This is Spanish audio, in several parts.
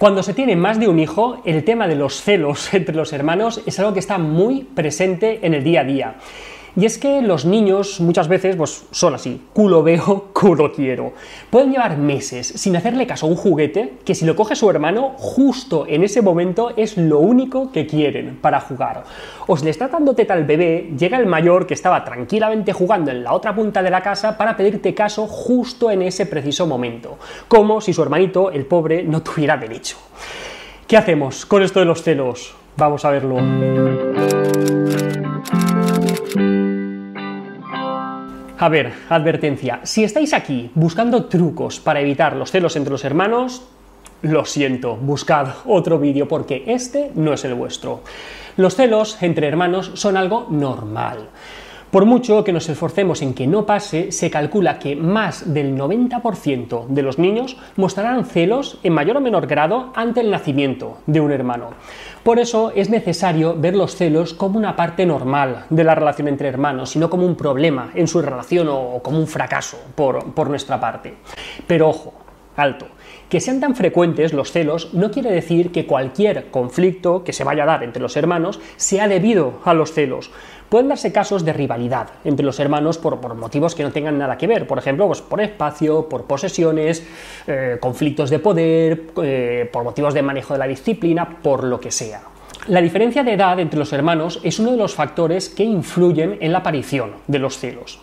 Cuando se tiene más de un hijo, el tema de los celos entre los hermanos es algo que está muy presente en el día a día. Y es que los niños muchas veces pues, son así, culo veo, culo quiero. Pueden llevar meses sin hacerle caso a un juguete que si lo coge su hermano, justo en ese momento es lo único que quieren para jugar. O si le está dando teta al bebé, llega el mayor que estaba tranquilamente jugando en la otra punta de la casa para pedirte caso justo en ese preciso momento. Como si su hermanito, el pobre, no tuviera derecho. ¿Qué hacemos con esto de los celos? Vamos a verlo. A ver, advertencia, si estáis aquí buscando trucos para evitar los celos entre los hermanos, lo siento, buscad otro vídeo porque este no es el vuestro. Los celos entre hermanos son algo normal. Por mucho que nos esforcemos en que no pase, se calcula que más del 90% de los niños mostrarán celos en mayor o menor grado ante el nacimiento de un hermano. Por eso es necesario ver los celos como una parte normal de la relación entre hermanos, y no como un problema en su relación o como un fracaso por, por nuestra parte. Pero ojo, alto. Que sean tan frecuentes los celos no quiere decir que cualquier conflicto que se vaya a dar entre los hermanos sea debido a los celos. Pueden darse casos de rivalidad entre los hermanos por, motivos que no tengan nada que ver, por ejemplo, pues por espacio, por posesiones, eh, conflictos de poder, eh, por motivos de manejo de la disciplina, por lo que sea. La diferencia de edad entre los hermanos es uno de los factores que influyen en la aparición de los celos.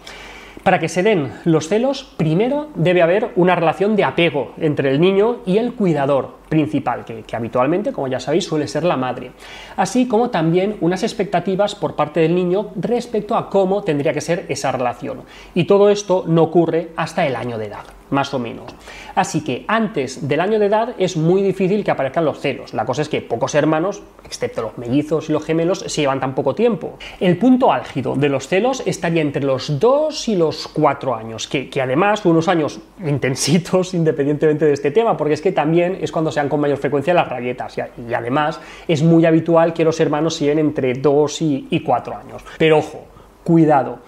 Para que se den los celos, primero debe haber una relación de apego entre el niño y el cuidador principal, que, habitualmente, como ya sabéis, suele ser la madre. Así como también unas expectativas por parte del niño respecto a cómo tendría que ser esa relación. Y todo esto no ocurre hasta el año de edad más o menos. Así que antes del año de edad es muy difícil que aparezcan los celos. La cosa es que pocos hermanos, excepto los mellizos y los gemelos, se llevan tan poco tiempo. El punto álgido de los celos estaría entre los 2 y los 4 años, que, además unos años intensitos independientemente de este tema, porque es que también es cuando se dan con mayor frecuencia las rabietas y, además es muy habitual que los hermanos se entre 2 y, y 4 años. Pero ojo, cuidado.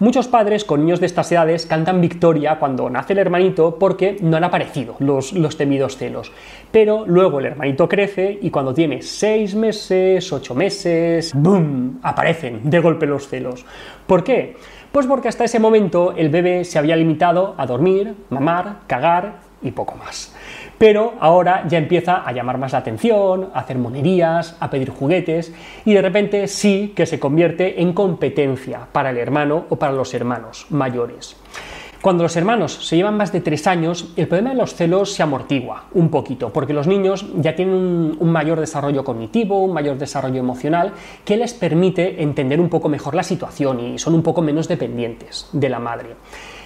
Muchos padres con niños de estas edades cantan victoria cuando nace el hermanito porque no han aparecido los, los temidos celos. Pero luego el hermanito crece y cuando tiene 6 meses, 8 meses, ¡boom! aparecen de golpe los celos. ¿Por qué? Pues porque hasta ese momento el bebé se había limitado a dormir, mamar, cagar y poco más. Pero ahora ya empieza a llamar más la atención, a hacer monerías, a pedir juguetes y de repente sí que se convierte en competencia para el hermano o para los hermanos mayores. Cuando los hermanos se llevan más de tres años, el problema de los celos se amortigua un poquito, porque los niños ya tienen un, mayor desarrollo cognitivo, un mayor desarrollo emocional, que les permite entender un poco mejor la situación y son un poco menos dependientes de la madre.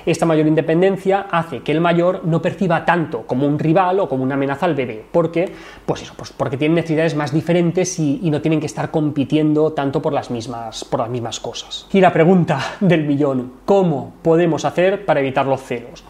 Esta mayor independencia hace que el mayor no perciba tanto como un rival o como una amenaza al bebé, porque, pues eso, pues porque tienen necesidades más diferentes y, no tienen que estar compitiendo tanto por las, mismas, por las mismas cosas. Y la pregunta del millón, ¿cómo podemos hacer para evitar los celos?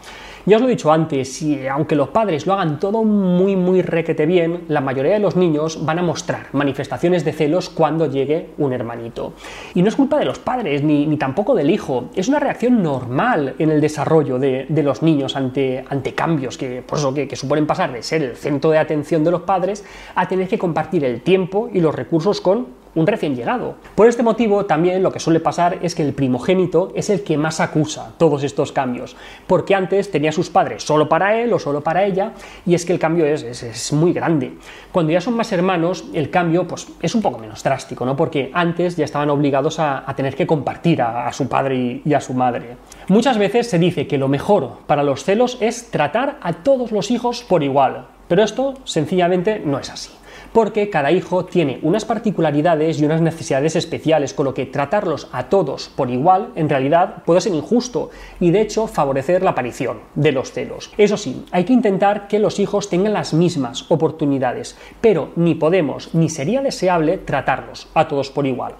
Ya os lo he dicho antes, y aunque los padres lo hagan todo muy, muy requete bien, la mayoría de los niños van a mostrar manifestaciones de celos cuando llegue un hermanito. Y no es culpa de los padres, ni, tampoco del hijo, es una reacción normal en el desarrollo de, los niños ante, ante cambios que, por eso que, que suponen pasar de ser el centro de atención de los padres a tener que compartir el tiempo y los recursos con un recién llegado. Por este motivo, también lo que suele pasar es que el primogénito es el que más acusa todos estos cambios, porque antes tenía a sus padres solo para él o solo para ella, y es que el cambio es, muy grande. Cuando ya son más hermanos, el cambio pues, es un poco menos drástico, ¿no? porque antes ya estaban obligados a, tener que compartir a, su padre y a su madre. Muchas veces se dice que lo mejor para los celos es tratar a todos los hijos por igual, pero esto sencillamente no es así porque cada hijo tiene unas particularidades y unas necesidades especiales, con lo que tratarlos a todos por igual en realidad puede ser injusto y de hecho favorecer la aparición de los celos. Eso sí, hay que intentar que los hijos tengan las mismas oportunidades, pero ni podemos ni sería deseable tratarlos a todos por igual.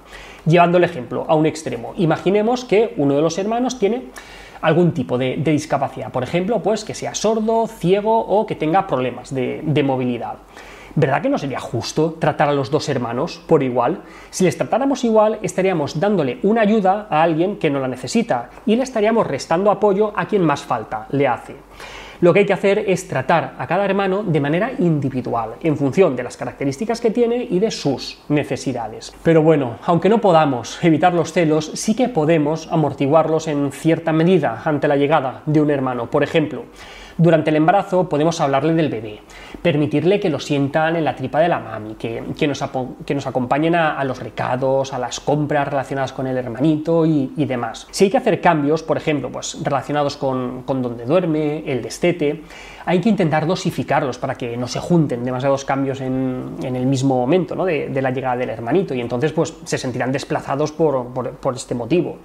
Llevando el ejemplo a un extremo, imaginemos que uno de los hermanos tiene algún tipo de, discapacidad, por ejemplo, pues que sea sordo, ciego o que tenga problemas de movilidad. ¿Verdad que no sería justo tratar a los dos hermanos por igual? Si les tratáramos igual, estaríamos dándole una ayuda a alguien que no la necesita y le estaríamos restando apoyo a quien más falta le hace. Lo que hay que hacer es tratar a cada hermano de manera individual, en función de las características que tiene y de sus necesidades. Pero bueno, aunque no podamos evitar los celos, sí que podemos amortiguarlos en cierta medida ante la llegada de un hermano. Por ejemplo, durante el embarazo podemos hablarle del bebé, permitirle que lo sientan en la tripa de la mami, que, nos, que nos, acompañen a, los recados, a las compras relacionadas con el hermanito y, demás. Si hay que hacer cambios, por ejemplo, pues relacionados con, con donde duerme, el destete, hay que intentar dosificarlos para que no se junten demasiados cambios en, el mismo momento de, la llegada del hermanito y entonces pues se sentirán desplazados por este motivo.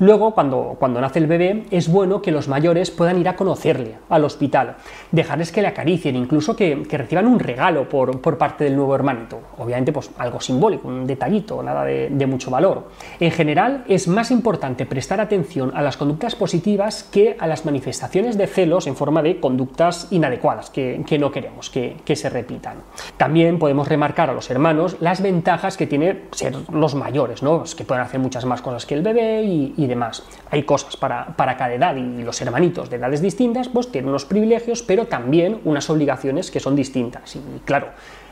Luego, cuando, cuando nace el bebé, es bueno que los mayores puedan ir a conocerle al hospital, dejarles que le acaricien, incluso que, reciban un regalo por, parte del nuevo hermanito. Obviamente, pues algo simbólico, un detallito, nada de, mucho valor. En general, es más importante prestar atención a las conductas positivas que a las manifestaciones de celos en forma de conductas inadecuadas que, no queremos que, se repitan. También podemos remarcar a los hermanos las ventajas que tiene ser los mayores, ¿no? que pueden hacer muchas más cosas que el bebé y demás. Hay cosas para, para, cada edad y los hermanitos de edades distintas pues tienen unos privilegios, pero también unas obligaciones que son distintas. Y claro,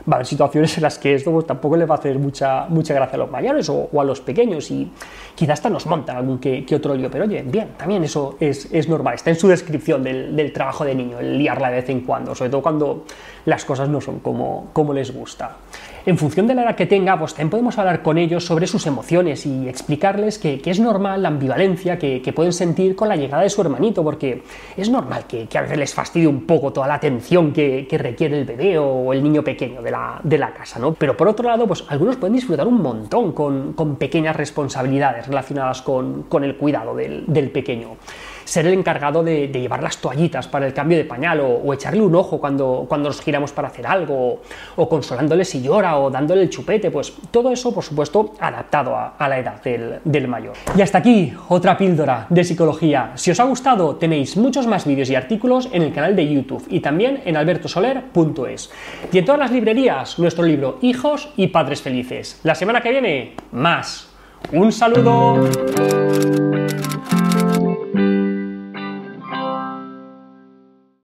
va a haber situaciones en las que esto pues, tampoco le va a hacer mucha, mucha gracia a los mayores o, a los pequeños y quizás hasta nos montan algún que, otro lío, pero oye, bien, también eso es, es normal, está en su descripción del, del, trabajo de niño, el liarla de vez en cuando, sobre todo cuando las cosas no son como, como les gusta. En función de la edad que tenga, pues también podemos hablar con ellos sobre sus emociones y explicarles que, es normal la ambivalencia que, pueden sentir con la llegada de su hermanito, porque es normal que, a veces les fastidie un poco toda la atención que, requiere el bebé o el niño pequeño de la, casa, ¿no? Pero por otro lado, pues algunos pueden disfrutar un montón con, pequeñas responsabilidades relacionadas con, el cuidado del pequeño ser el encargado de, llevar las toallitas para el cambio de pañal o, echarle un ojo cuando, cuando nos giramos para hacer algo o, consolándole si llora o dándole el chupete, pues todo eso por supuesto adaptado a, la edad del, del, mayor. Y hasta aquí otra píldora de psicología. Si os ha gustado tenéis muchos más vídeos y artículos en el canal de YouTube y también en albertosoler.es. Y en todas las librerías nuestro libro Hijos y Padres Felices. La semana que viene, más. Un saludo.